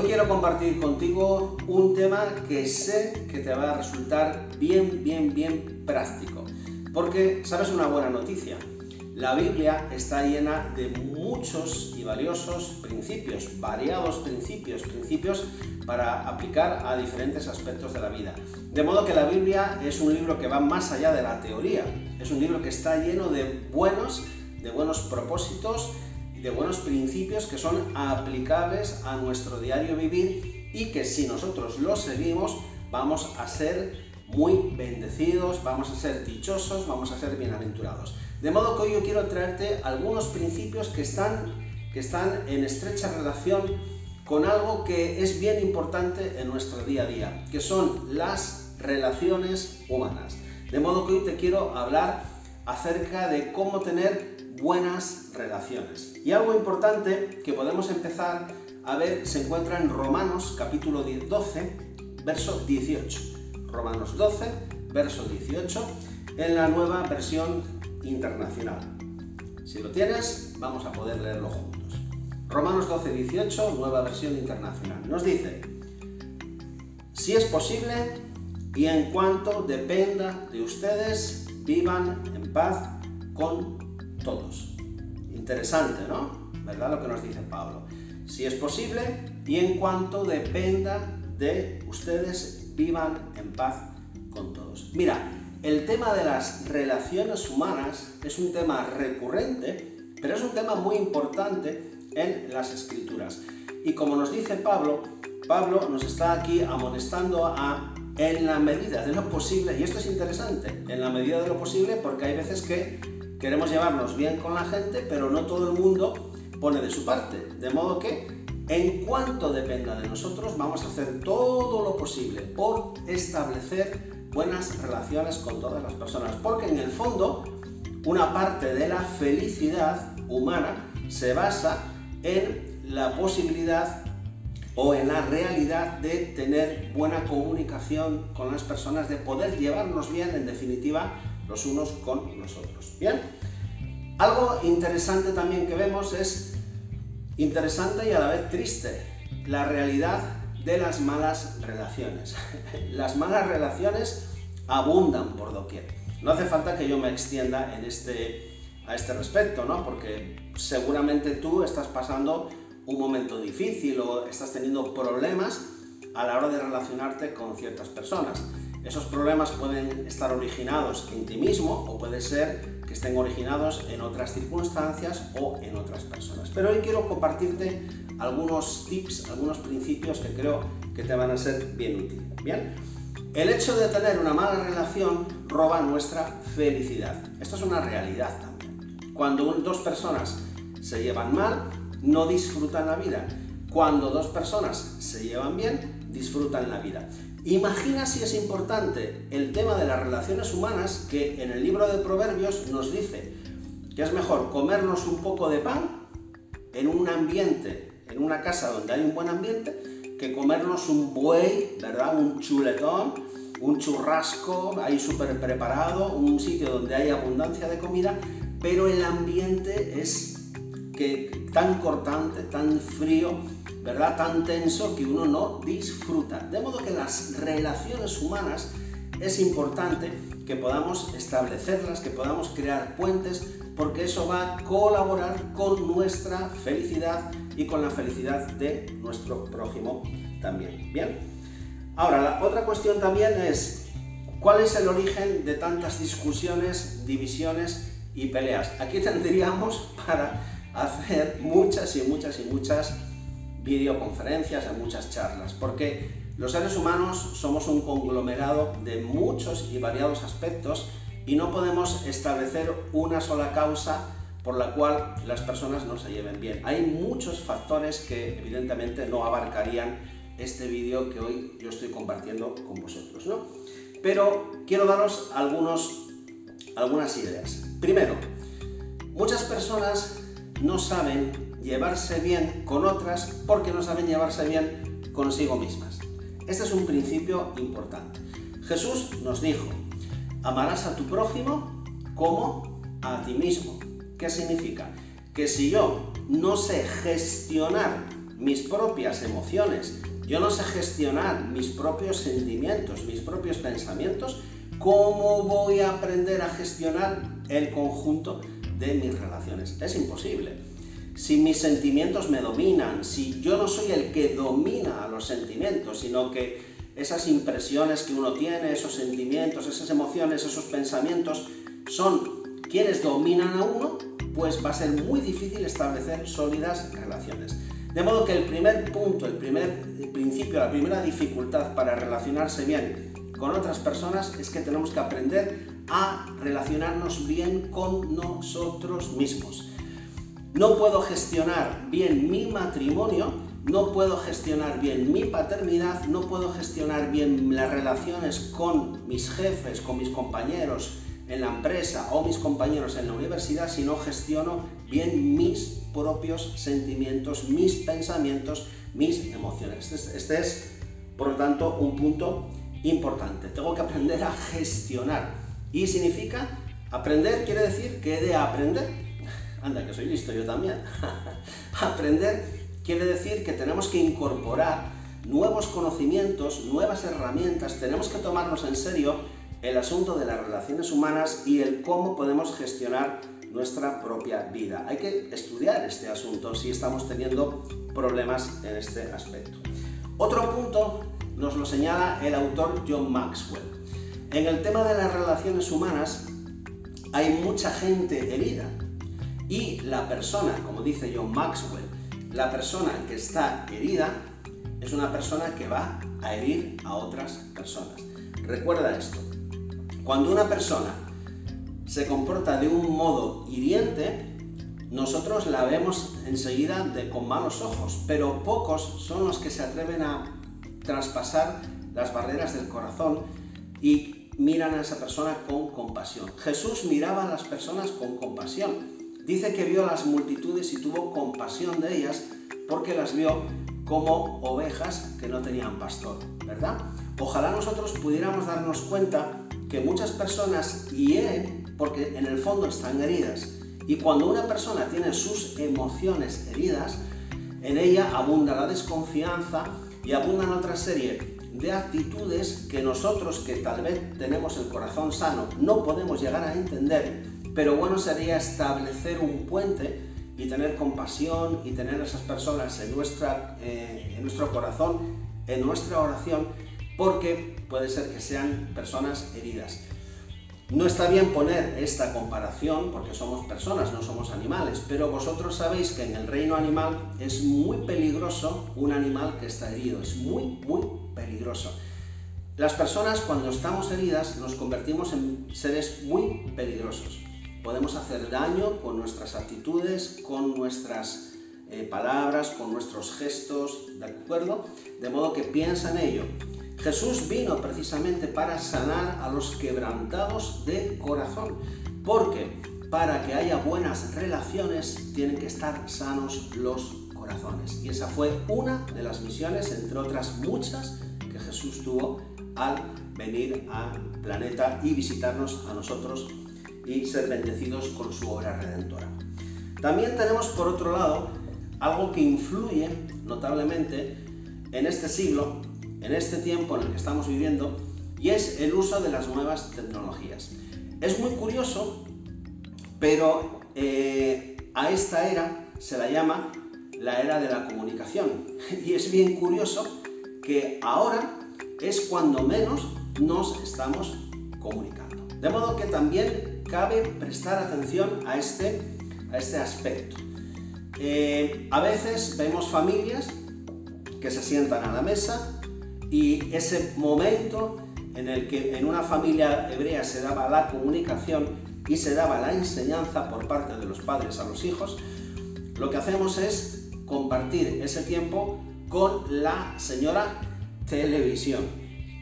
Hoy quiero compartir contigo un tema que sé que te va a resultar bien, bien, bien práctico. Porque, ¿sabes una buena noticia? La Biblia está llena de muchos y valiosos principios, variados principios, principios para aplicar a diferentes aspectos de la vida. De modo que la Biblia es un libro que va más allá de la teoría, es un libro que está lleno de buenos, de buenos propósitos de buenos principios que son aplicables a nuestro diario vivir y que si nosotros los seguimos vamos a ser muy bendecidos, vamos a ser dichosos, vamos a ser bienaventurados. De modo que hoy yo quiero traerte algunos principios que están, que están en estrecha relación con algo que es bien importante en nuestro día a día, que son las relaciones humanas. De modo que hoy te quiero hablar acerca de cómo tener buenas relaciones. Y algo importante que podemos empezar a ver se encuentra en Romanos capítulo 12, verso 18. Romanos 12, verso 18, en la nueva versión internacional. Si lo tienes, vamos a poder leerlo juntos. Romanos 12, 18, nueva versión internacional. Nos dice, si es posible y en cuanto dependa de ustedes, vivan en paz con todos. Interesante, ¿no? ¿Verdad lo que nos dice Pablo? Si es posible y en cuanto dependa de ustedes, vivan en paz con todos. Mira, el tema de las relaciones humanas es un tema recurrente, pero es un tema muy importante en las escrituras. Y como nos dice Pablo, Pablo nos está aquí amonestando a en la medida de lo posible, y esto es interesante, en la medida de lo posible porque hay veces que queremos llevarnos bien con la gente, pero no todo el mundo pone de su parte. De modo que, en cuanto dependa de nosotros, vamos a hacer todo lo posible por establecer buenas relaciones con todas las personas. Porque en el fondo, una parte de la felicidad humana se basa en la posibilidad o en la realidad de tener buena comunicación con las personas, de poder llevarnos bien, en definitiva, los unos con los otros. Bien, algo interesante también que vemos es interesante y a la vez triste, la realidad de las malas relaciones. las malas relaciones abundan por doquier. No hace falta que yo me extienda en este, a este respecto, ¿no? Porque seguramente tú estás pasando un momento difícil o estás teniendo problemas a la hora de relacionarte con ciertas personas. Esos problemas pueden estar originados en ti mismo o puede ser que estén originados en otras circunstancias o en otras personas. Pero hoy quiero compartirte algunos tips, algunos principios que creo que te van a ser bien útiles. Bien, el hecho de tener una mala relación roba nuestra felicidad. Esto es una realidad también. Cuando dos personas se llevan mal, no disfrutan la vida. Cuando dos personas se llevan bien, disfrutan la vida. Imagina si es importante el tema de las relaciones humanas que en el libro de Proverbios nos dice que es mejor comernos un poco de pan en un ambiente, en una casa donde hay un buen ambiente, que comernos un buey, ¿verdad? Un chuletón, un churrasco ahí súper preparado, un sitio donde hay abundancia de comida, pero el ambiente es que, tan cortante, tan frío, ¿verdad? Tan tenso que uno no disfruta. De modo que las relaciones humanas es importante que podamos establecerlas, que podamos crear puentes, porque eso va a colaborar con nuestra felicidad y con la felicidad de nuestro prójimo también. Bien. Ahora, la otra cuestión también es, ¿cuál es el origen de tantas discusiones, divisiones y peleas? Aquí tendríamos para hacer muchas y muchas y muchas videoconferencias, en muchas charlas, porque los seres humanos somos un conglomerado de muchos y variados aspectos y no podemos establecer una sola causa por la cual las personas no se lleven bien. Hay muchos factores que evidentemente no abarcarían este vídeo que hoy yo estoy compartiendo con vosotros, ¿no? Pero quiero daros algunos, algunas ideas. Primero, muchas personas no saben llevarse bien con otras porque no saben llevarse bien consigo mismas. Este es un principio importante. Jesús nos dijo, amarás a tu prójimo como a ti mismo. ¿Qué significa? Que si yo no sé gestionar mis propias emociones, yo no sé gestionar mis propios sentimientos, mis propios pensamientos, ¿cómo voy a aprender a gestionar el conjunto de mis relaciones? Es imposible. Si mis sentimientos me dominan, si yo no soy el que domina a los sentimientos, sino que esas impresiones que uno tiene, esos sentimientos, esas emociones, esos pensamientos, son quienes dominan a uno, pues va a ser muy difícil establecer sólidas relaciones. De modo que el primer punto, el primer principio, la primera dificultad para relacionarse bien con otras personas es que tenemos que aprender a relacionarnos bien con nosotros mismos. No puedo gestionar bien mi matrimonio, no puedo gestionar bien mi paternidad, no puedo gestionar bien las relaciones con mis jefes, con mis compañeros, en la empresa o mis compañeros en la universidad si no gestiono bien mis propios sentimientos, mis pensamientos, mis emociones. Este, este, es, por lo tanto, un punto importante. Tengo que aprender a gestionar. Y significa, aprender quiere decir que he de aprender. Anda, que soy listo yo también. aprender quiere decir que tenemos que incorporar nuevos conocimientos, nuevas herramientas, tenemos que tomarnos en serio el asunto de las relaciones humanas y el cómo podemos gestionar nuestra propia vida. Hay que estudiar este asunto si estamos teniendo problemas en este aspecto. Otro punto nos lo señala el autor John Maxwell. En el tema de las relaciones humanas hay mucha gente herida y la persona, como dice John Maxwell, la persona que está herida es una persona que va a herir a otras personas. Recuerda esto, cuando una persona se comporta de un modo hiriente, nosotros la vemos enseguida con malos ojos, pero pocos son los que se atreven a traspasar las barreras del corazón y miran a esa persona con compasión. Jesús miraba a las personas con compasión. Dice que vio a las multitudes y tuvo compasión de ellas porque las vio como ovejas que no tenían pastor, ¿verdad? Ojalá nosotros pudiéramos darnos cuenta que muchas personas hieren porque en el fondo están heridas. Y cuando una persona tiene sus emociones heridas, en ella abunda la desconfianza y abundan otra serie de actitudes que nosotros, que tal vez tenemos el corazón sano, no podemos llegar a entender, pero bueno sería establecer un puente y tener compasión y tener a esas personas en, eh, en nuestro corazón, en nuestra oración, porque puede ser que sean personas heridas. No está bien poner esta comparación porque somos personas, no somos animales, pero vosotros sabéis que en el reino animal es muy peligroso un animal que está herido, es muy, muy peligroso. Las personas cuando estamos heridas nos convertimos en seres muy peligrosos. Podemos hacer daño con nuestras actitudes, con nuestras eh, palabras, con nuestros gestos, ¿de acuerdo? De modo que piensa en ello. Jesús vino precisamente para sanar a los quebrantados de corazón, porque para que haya buenas relaciones tienen que estar sanos los corazones. Y esa fue una de las misiones, entre otras muchas, que Jesús tuvo al venir al planeta y visitarnos a nosotros y ser bendecidos con su obra redentora. También tenemos por otro lado algo que influye notablemente en este siglo en este tiempo en el que estamos viviendo y es el uso de las nuevas tecnologías. Es muy curioso, pero eh, a esta era se la llama la era de la comunicación. Y es bien curioso que ahora es cuando menos nos estamos comunicando. De modo que también cabe prestar atención a este, a este aspecto. Eh, a veces vemos familias que se sientan a la mesa y ese momento en el que en una familia hebrea se daba la comunicación y se daba la enseñanza por parte de los padres a los hijos, lo que hacemos es compartir ese tiempo con la señora televisión.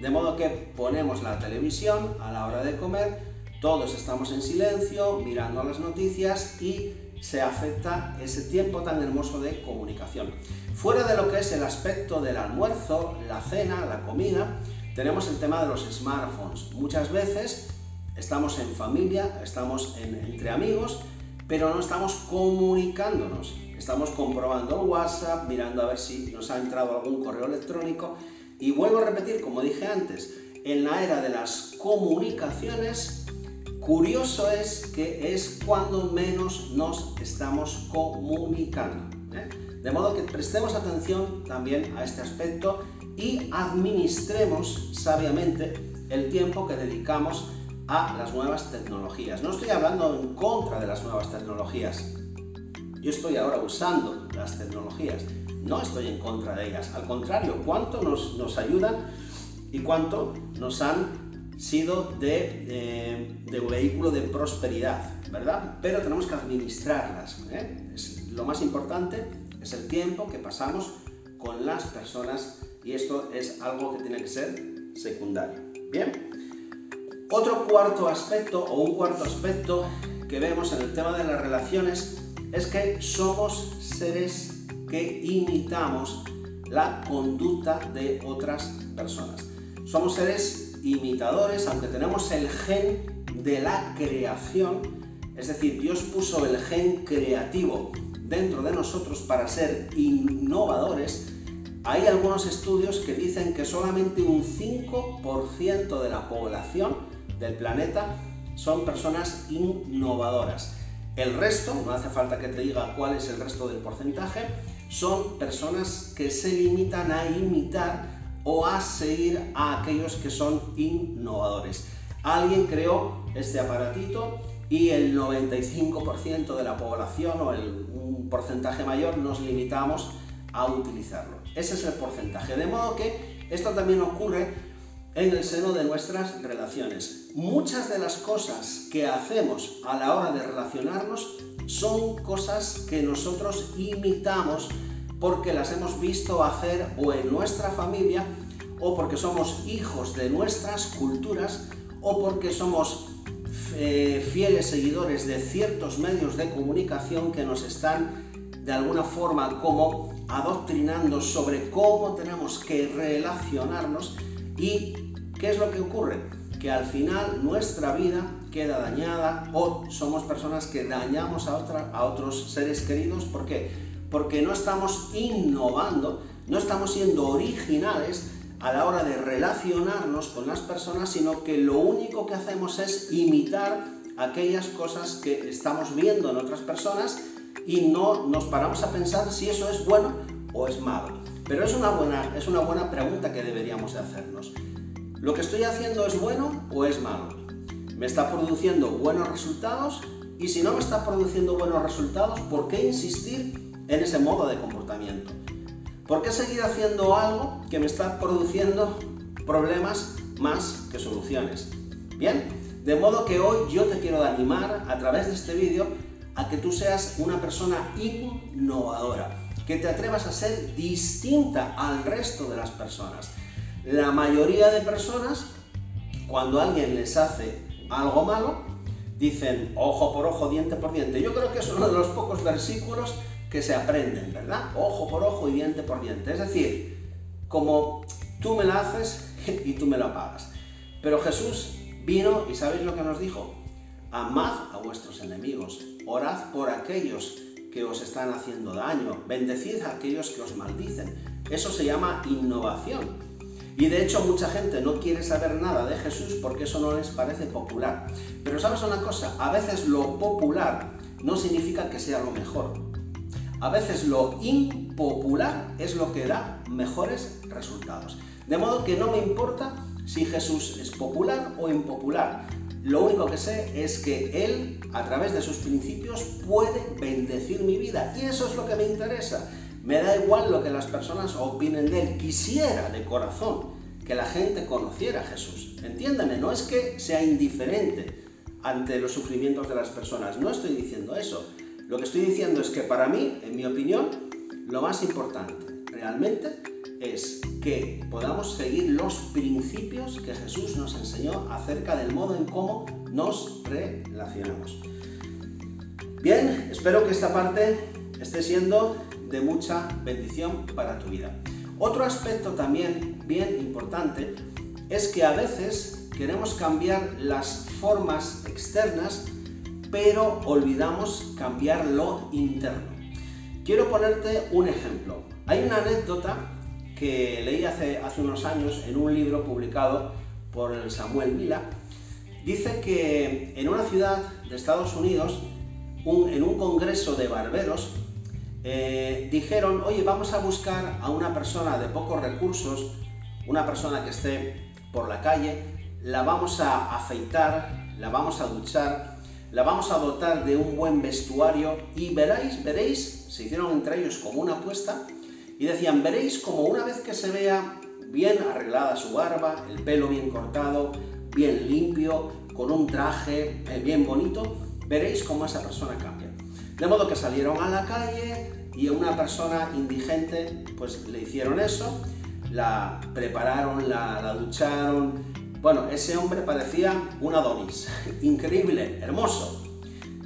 De modo que ponemos la televisión a la hora de comer, todos estamos en silencio, mirando las noticias y se afecta ese tiempo tan hermoso de comunicación. Fuera de lo que es el aspecto del almuerzo, la cena, la comida, tenemos el tema de los smartphones. Muchas veces estamos en familia, estamos entre amigos, pero no estamos comunicándonos. estamos comprobando el WhatsApp, mirando a ver si nos ha entrado algún correo electrónico. Y vuelvo a repetir, como dije antes, en la era de las comunicaciones, curioso es que es cuando menos nos estamos comunicando. ¿eh? De modo que prestemos atención también a este aspecto y administremos sabiamente el tiempo que dedicamos a las nuevas tecnologías. No estoy hablando en contra de las nuevas tecnologías. Yo estoy ahora usando las tecnologías. No estoy en contra de ellas. Al contrario, cuánto nos, nos ayudan y cuánto nos han sido de, de, vehículo de prosperidad, ¿verdad? Pero tenemos que administrarlas. ¿eh? lo más importante es el tiempo que pasamos con las personas y esto es algo que tiene que ser secundario. Bien, otro cuarto aspecto o un cuarto aspecto que vemos en el tema de las relaciones es que somos seres que imitamos la conducta de otras personas. Somos seres imitadores, aunque tenemos el gen de la creación, es decir, Dios puso el gen creativo dentro de nosotros para ser innovadores, hay algunos estudios que dicen que solamente un 5% de la población del planeta son personas innovadoras. El resto, no hace falta que te diga cuál es el resto del porcentaje, son personas que se limitan a imitar o a seguir a aquellos que son innovadores. Alguien creó este aparatito y el 95% de la población o el, un porcentaje mayor nos limitamos a utilizarlo. Ese es el porcentaje. De modo que esto también ocurre en el seno de nuestras relaciones. Muchas de las cosas que hacemos a la hora de relacionarnos son cosas que nosotros imitamos porque las hemos visto hacer o en nuestra familia o porque somos hijos de nuestras culturas o porque somos eh, fieles seguidores de ciertos medios de comunicación que nos están de alguna forma como adoctrinando sobre cómo tenemos que relacionarnos y qué es lo que ocurre, que al final nuestra vida queda dañada o somos personas que dañamos a, otra, a otros seres queridos. ¿Por qué? Porque no estamos innovando, no estamos siendo originales a la hora de relacionarnos con las personas, sino que lo único que hacemos es imitar aquellas cosas que estamos viendo en otras personas y no nos paramos a pensar si eso es bueno o es malo. Pero es una buena, es una buena pregunta que deberíamos de hacernos. ¿Lo que estoy haciendo es bueno o es malo? ¿Me está produciendo buenos resultados? Y si no me está produciendo buenos resultados, ¿por qué insistir en ese modo de comportamiento? ¿Por qué seguir haciendo algo que me está produciendo problemas más que soluciones? Bien, de modo que hoy yo te quiero animar a través de este vídeo a que tú seas una persona innovadora, que te atrevas a ser distinta al resto de las personas. La mayoría de personas, cuando alguien les hace algo malo, dicen ojo por ojo, diente por diente. Yo creo que es uno de los pocos versículos que se aprenden, ¿verdad? Ojo por ojo y diente por diente. Es decir, como tú me la haces y tú me la pagas. Pero Jesús vino y ¿sabéis lo que nos dijo? Amad a vuestros enemigos, orad por aquellos que os están haciendo daño, bendecid a aquellos que os maldicen. Eso se llama innovación. Y de hecho mucha gente no quiere saber nada de Jesús porque eso no les parece popular. Pero sabes una cosa, a veces lo popular no significa que sea lo mejor. A veces lo impopular es lo que da mejores resultados. De modo que no me importa si Jesús es popular o impopular. Lo único que sé es que Él, a través de sus principios, puede bendecir mi vida. Y eso es lo que me interesa. Me da igual lo que las personas opinen de Él. Quisiera de corazón que la gente conociera a Jesús. Entiéndame, no es que sea indiferente ante los sufrimientos de las personas. No estoy diciendo eso. Lo que estoy diciendo es que para mí, en mi opinión, lo más importante realmente es que podamos seguir los principios que Jesús nos enseñó acerca del modo en cómo nos relacionamos. Bien, espero que esta parte esté siendo de mucha bendición para tu vida. Otro aspecto también bien importante es que a veces queremos cambiar las formas externas, pero olvidamos cambiar lo interno. Quiero ponerte un ejemplo. Hay una anécdota que leí hace, unos años en un libro publicado por el Samuel Mila. Dice que en una ciudad de Estados Unidos, en un congreso de barberos, eh, dijeron, oye, vamos a buscar a una persona de pocos recursos, una persona que esté por la calle, la vamos a afeitar, la vamos a duchar, la vamos a dotar de un buen vestuario y veréis, veréis, se hicieron entre ellos como una apuesta y decían, veréis como una vez que se vea bien arreglada su barba, el pelo bien cortado, bien limpio, con un traje eh, bien bonito, veréis cómo esa persona cambia. De modo que salieron a la calle y a una persona indigente pues le hicieron eso, la prepararon, la, la ducharon, bueno, ese hombre parecía un Adonis, increíble, hermoso.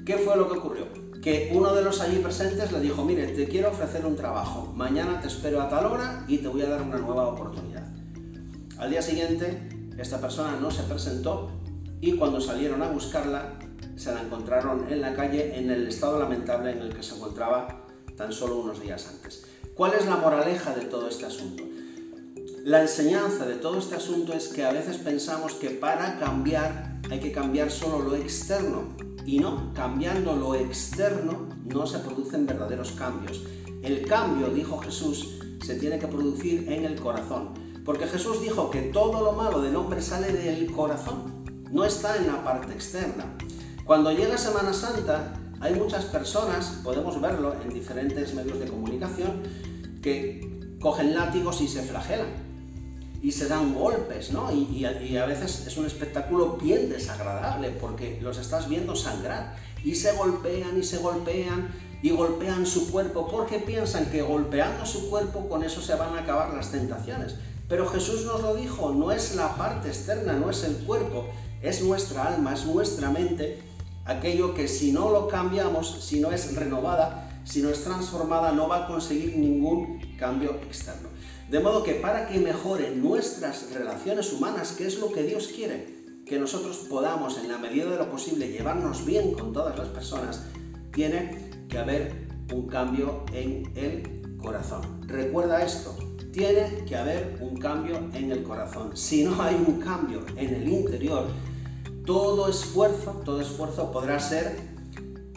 ¿Qué fue lo que ocurrió? Que uno de los allí presentes le dijo, mire, te quiero ofrecer un trabajo, mañana te espero a tal hora y te voy a dar una nueva oportunidad. Al día siguiente, esta persona no se presentó y cuando salieron a buscarla, se la encontraron en la calle en el estado lamentable en el que se encontraba tan solo unos días antes. ¿Cuál es la moraleja de todo este asunto? La enseñanza de todo este asunto es que a veces pensamos que para cambiar hay que cambiar solo lo externo y no, cambiando lo externo no se producen verdaderos cambios. El cambio, dijo Jesús, se tiene que producir en el corazón, porque Jesús dijo que todo lo malo del hombre sale del corazón, no está en la parte externa. Cuando llega Semana Santa, hay muchas personas, podemos verlo en diferentes medios de comunicación, que cogen látigos y se flagelan y se dan golpes, ¿no? Y, a veces es un espectáculo bien desagradable porque los estás viendo sangrar y se golpean y se golpean y golpean su cuerpo porque piensan que golpeando su cuerpo con eso se van a acabar las tentaciones. Pero Jesús nos lo dijo, no es la parte externa, no es el cuerpo, es nuestra alma, es nuestra mente, aquello que si no lo cambiamos, si no es renovada, si no es transformada, no va a conseguir ningún cambio externo. De modo que para que mejoren nuestras relaciones humanas, que es lo que Dios quiere, que nosotros podamos en la medida de lo posible llevarnos bien con todas las personas, tiene que haber un cambio en el corazón. Recuerda esto, tiene que haber un cambio en el corazón. Si no hay un cambio en el interior, todo esfuerzo, todo esfuerzo podrá ser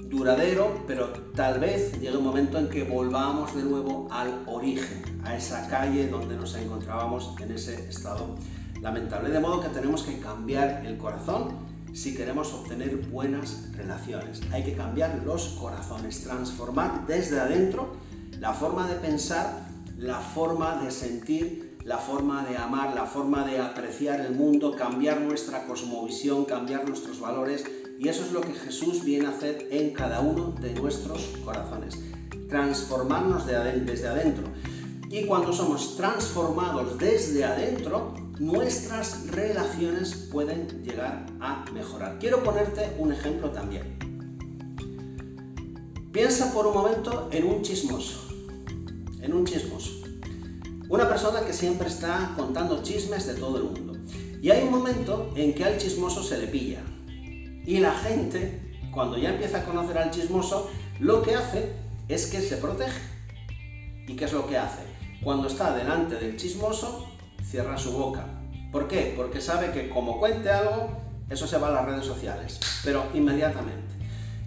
duradero, pero tal vez llegue un momento en que volvamos de nuevo al origen, a esa calle donde nos encontrábamos en ese estado lamentable. De modo que tenemos que cambiar el corazón si queremos obtener buenas relaciones. Hay que cambiar los corazones, transformar desde adentro la forma de pensar, la forma de sentir, la forma de amar, la forma de apreciar el mundo, cambiar nuestra cosmovisión, cambiar nuestros valores y eso es lo que Jesús viene a hacer en cada uno de nuestros corazones. Transformarnos desde adentro. Y cuando somos transformados desde adentro, nuestras relaciones pueden llegar a mejorar. Quiero ponerte un ejemplo también. Piensa por un momento en un chismoso. En un chismoso. Una persona que siempre está contando chismes de todo el mundo. Y hay un momento en que al chismoso se le pilla y la gente, cuando ya empieza a conocer al chismoso, lo que hace es que se protege. ¿Y qué es lo que hace? Cuando está delante del chismoso, cierra su boca. ¿Por qué? Porque sabe que como cuente algo, eso se va a las redes sociales, pero inmediatamente.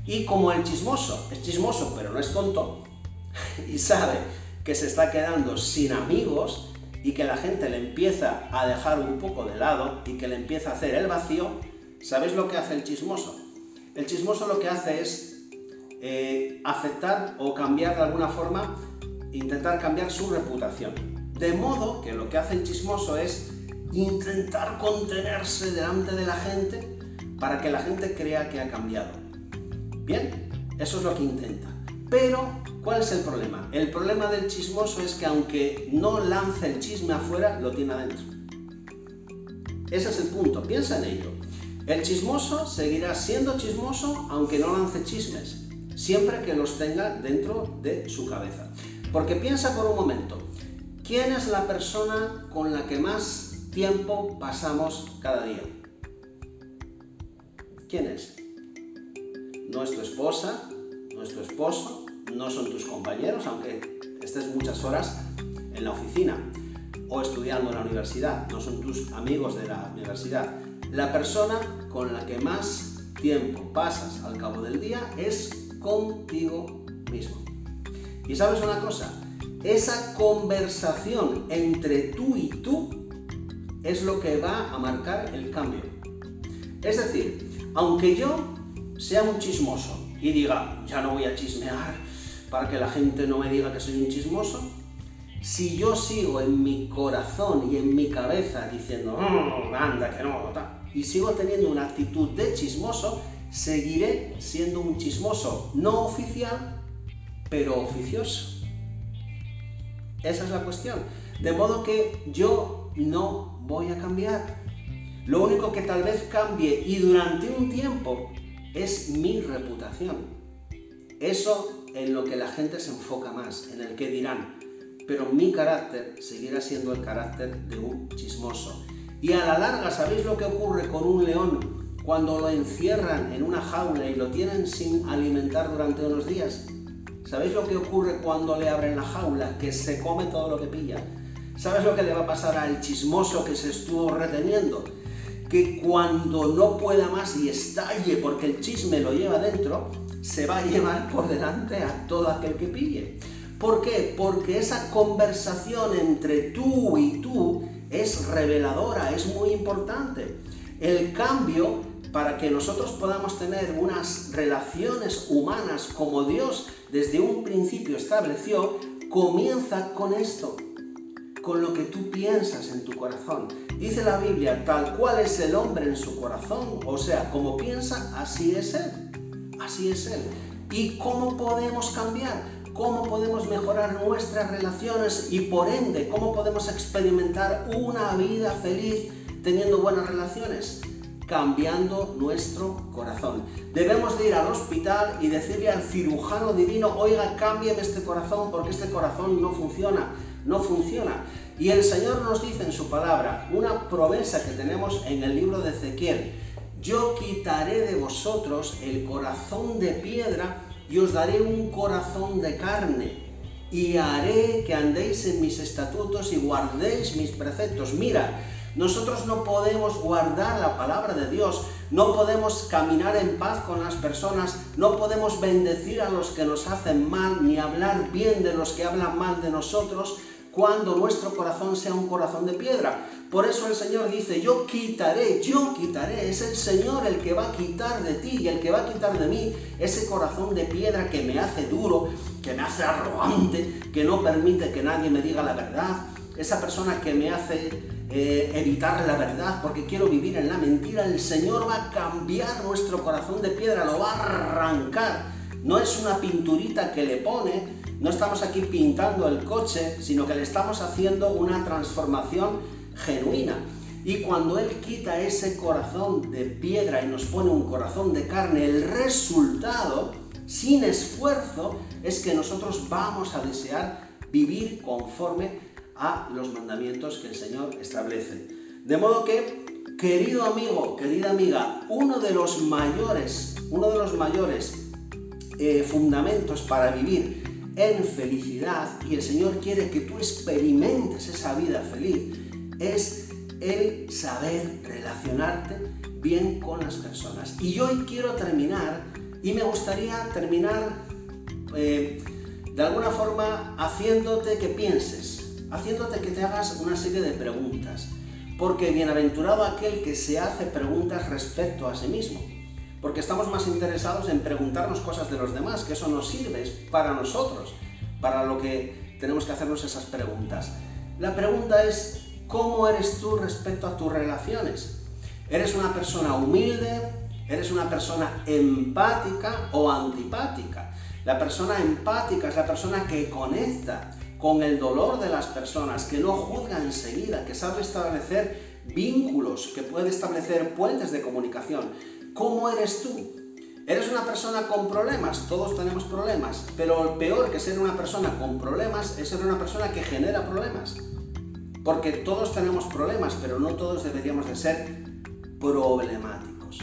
Y como el chismoso es chismoso, pero no es tonto, y sabe que se está quedando sin amigos y que la gente le empieza a dejar un poco de lado y que le empieza a hacer el vacío, ¿Sabéis lo que hace el chismoso? El chismoso lo que hace es eh, afectar o cambiar de alguna forma, intentar cambiar su reputación. De modo que lo que hace el chismoso es intentar contenerse delante de la gente para que la gente crea que ha cambiado. Bien, eso es lo que intenta. Pero, ¿cuál es el problema? El problema del chismoso es que aunque no lance el chisme afuera, lo tiene adentro. Ese es el punto, piensa en ello. El chismoso seguirá siendo chismoso aunque no lance chismes, siempre que los tenga dentro de su cabeza. Porque piensa por un momento, ¿quién es la persona con la que más tiempo pasamos cada día? ¿Quién es? No es tu esposa, no es tu esposo, no son tus compañeros, aunque estés muchas horas en la oficina o estudiando en la universidad, no son tus amigos de la universidad. La persona con la que más tiempo pasas al cabo del día es contigo mismo. Y sabes una cosa, esa conversación entre tú y tú es lo que va a marcar el cambio. Es decir, aunque yo sea un chismoso y diga, ya no voy a chismear para que la gente no me diga que soy un chismoso, si yo sigo en mi corazón y en mi cabeza diciendo, anda, que no, y sigo teniendo una actitud de chismoso, seguiré siendo un chismoso no oficial, pero oficioso. Esa es la cuestión. De modo que yo no voy a cambiar. Lo único que tal vez cambie y durante un tiempo es mi reputación. Eso en lo que la gente se enfoca más, en el que dirán, pero mi carácter seguirá siendo el carácter de un chismoso. Y a la larga, ¿sabéis lo que ocurre con un león cuando lo encierran en una jaula y lo tienen sin alimentar durante unos días? ¿Sabéis lo que ocurre cuando le abren la jaula? Que se come todo lo que pilla. ¿Sabes lo que le va a pasar al chismoso que se estuvo reteniendo? Que cuando no pueda más y estalle porque el chisme lo lleva dentro, se va a llevar por delante a todo aquel que pille. ¿Por qué? Porque esa conversación entre tú y tú es reveladora, es muy importante. El cambio para que nosotros podamos tener unas relaciones humanas como Dios desde un principio estableció, comienza con esto, con lo que tú piensas en tu corazón. Dice la Biblia, tal cual es el hombre en su corazón, o sea, como piensa, así es él. Así es él. ¿Y cómo podemos cambiar? Cómo podemos mejorar nuestras relaciones y por ende cómo podemos experimentar una vida feliz teniendo buenas relaciones cambiando nuestro corazón. Debemos de ir al hospital y decirle al cirujano divino, oiga, cámbiame este corazón porque este corazón no funciona, no funciona. Y el Señor nos dice en su palabra una promesa que tenemos en el libro de Ezequiel, yo quitaré de vosotros el corazón de piedra y os daré un corazón de carne, y haré que andéis en mis estatutos y guardéis mis preceptos. Mira, nosotros no podemos guardar la palabra de Dios, no podemos caminar en paz con las personas, no podemos bendecir a los que nos hacen mal, ni hablar bien de los que hablan mal de nosotros, cuando nuestro corazón sea un corazón de piedra. Por eso el Señor dice, yo quitaré, yo quitaré, es el Señor el que va a quitar de ti y el que va a quitar de mí ese corazón de piedra que me hace duro, que me hace arrogante, que no permite que nadie me diga la verdad, esa persona que me hace eh, evitar la verdad porque quiero vivir en la mentira, el Señor va a cambiar nuestro corazón de piedra, lo va a arrancar. No es una pinturita que le pone, no estamos aquí pintando el coche, sino que le estamos haciendo una transformación genuina. Y cuando Él quita ese corazón de piedra y nos pone un corazón de carne, el resultado, sin esfuerzo, es que nosotros vamos a desear vivir conforme a los mandamientos que el Señor establece. De modo que, querido amigo, querida amiga, uno de los mayores, uno de los mayores eh, fundamentos para vivir en felicidad, y el Señor quiere que tú experimentes esa vida feliz, es el saber relacionarte bien con las personas. Y hoy quiero terminar, y me gustaría terminar eh, de alguna forma haciéndote que pienses, haciéndote que te hagas una serie de preguntas. Porque bienaventurado aquel que se hace preguntas respecto a sí mismo. Porque estamos más interesados en preguntarnos cosas de los demás, que eso nos sirve para nosotros, para lo que tenemos que hacernos esas preguntas. La pregunta es, ¿Cómo eres tú respecto a tus relaciones? ¿Eres una persona humilde? ¿Eres una persona empática o antipática? La persona empática es la persona que conecta con el dolor de las personas, que no juzga enseguida, que sabe establecer vínculos, que puede establecer puentes de comunicación. ¿Cómo eres tú? ¿Eres una persona con problemas? Todos tenemos problemas, pero el peor que ser una persona con problemas es ser una persona que genera problemas. Porque todos tenemos problemas, pero no todos deberíamos de ser problemáticos.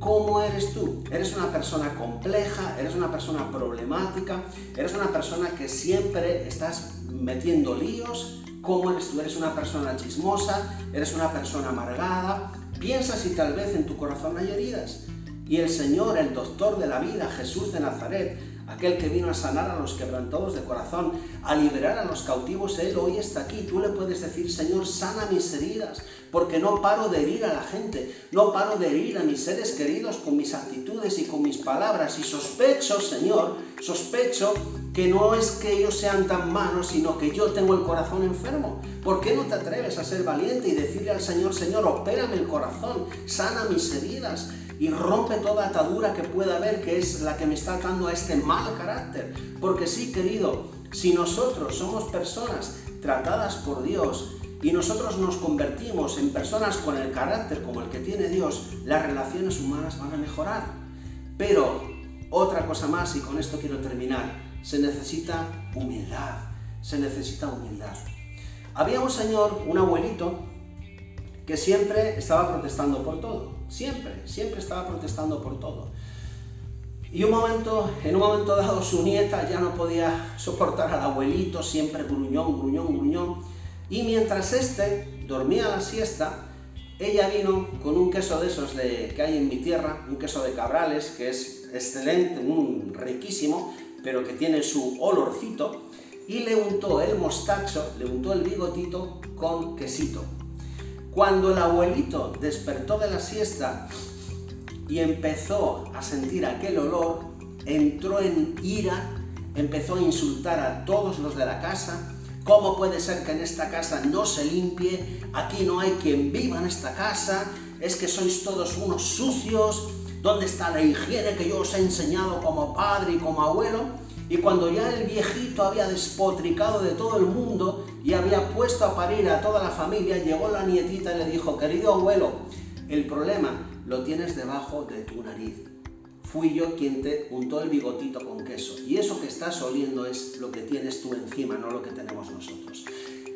¿Cómo eres tú? ¿Eres una persona compleja? ¿Eres una persona problemática? ¿Eres una persona que siempre estás metiendo líos? ¿Cómo eres tú? ¿Eres una persona chismosa? ¿Eres una persona amargada? Piensa si tal vez en tu corazón hay heridas. Y el Señor, el doctor de la vida, Jesús de Nazaret, aquel que vino a sanar a los quebrantados de corazón, a liberar a los cautivos, Él hoy está aquí. Tú le puedes decir, Señor, sana mis heridas, porque no paro de herir a la gente, no paro de herir a mis seres queridos con mis actitudes y con mis palabras. Y sospecho, Señor, sospecho que no es que ellos sean tan malos, sino que yo tengo el corazón enfermo. ¿Por qué no te atreves a ser valiente y decirle al Señor, Señor, opérame el corazón, sana mis heridas? y rompe toda atadura que pueda haber, que es la que me está atando a este mal carácter. Porque sí, querido, si nosotros somos personas tratadas por Dios y nosotros nos convertimos en personas con el carácter como el que tiene Dios, las relaciones humanas van a mejorar. Pero otra cosa más, y con esto quiero terminar, se necesita humildad, se necesita humildad. Había un señor, un abuelito, que siempre estaba protestando por todo. Siempre, siempre estaba protestando por todo. Y un momento, en un momento dado, su nieta ya no podía soportar al abuelito, siempre gruñón, gruñón, gruñón. Y mientras este dormía la siesta, ella vino con un queso de esos de, que hay en mi tierra, un queso de cabrales, que es excelente, un riquísimo, pero que tiene su olorcito, y le untó el mostacho, le untó el bigotito con quesito. Cuando el abuelito despertó de la siesta y empezó a sentir aquel olor, entró en ira, empezó a insultar a todos los de la casa. ¿Cómo puede ser que en esta casa no se limpie? Aquí no hay quien viva en esta casa. Es que sois todos unos sucios. ¿Dónde está la higiene que yo os he enseñado como padre y como abuelo? Y cuando ya el viejito había despotricado de todo el mundo y había puesto a parir a toda la familia, llegó la nietita y le dijo, querido abuelo, el problema lo tienes debajo de tu nariz. Fui yo quien te untó el bigotito con queso. Y eso que estás oliendo es lo que tienes tú encima, no lo que tenemos nosotros.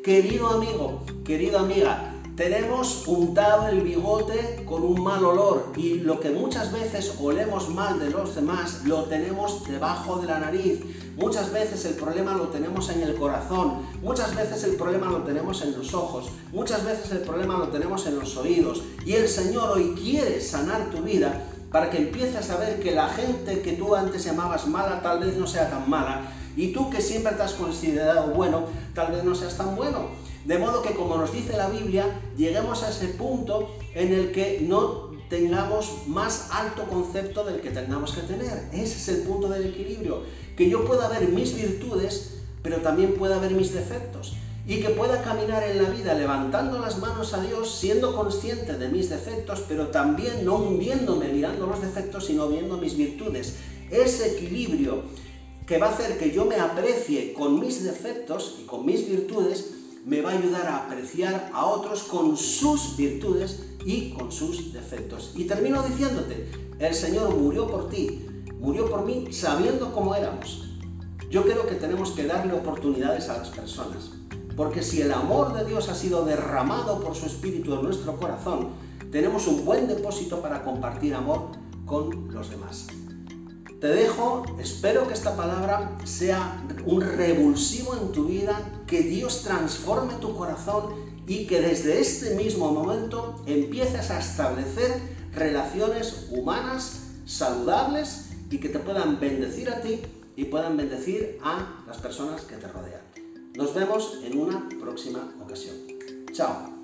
Querido amigo, querida amiga, tenemos untado el bigote con un mal olor y lo que muchas veces olemos mal de los demás lo tenemos debajo de la nariz. Muchas veces el problema lo tenemos en el corazón, muchas veces el problema lo tenemos en los ojos, muchas veces el problema lo tenemos en los oídos. Y el Señor hoy quiere sanar tu vida para que empieces a ver que la gente que tú antes llamabas mala tal vez no sea tan mala y tú que siempre te has considerado bueno tal vez no seas tan bueno. De modo que, como nos dice la Biblia, lleguemos a ese punto en el que no tengamos más alto concepto del que tengamos que tener. Ese es el punto del equilibrio. Que yo pueda ver mis virtudes, pero también pueda ver mis defectos. Y que pueda caminar en la vida levantando las manos a Dios, siendo consciente de mis defectos, pero también no hundiéndome mirando los defectos, sino viendo mis virtudes. Ese equilibrio que va a hacer que yo me aprecie con mis defectos y con mis virtudes, me va a ayudar a apreciar a otros con sus virtudes y con sus defectos. Y termino diciéndote, el Señor murió por ti, murió por mí sabiendo cómo éramos. Yo creo que tenemos que darle oportunidades a las personas, porque si el amor de Dios ha sido derramado por su Espíritu en nuestro corazón, tenemos un buen depósito para compartir amor con los demás. Te dejo, espero que esta palabra sea un revulsivo en tu vida, que Dios transforme tu corazón y que desde este mismo momento empieces a establecer relaciones humanas saludables y que te puedan bendecir a ti y puedan bendecir a las personas que te rodean. Nos vemos en una próxima ocasión. Chao.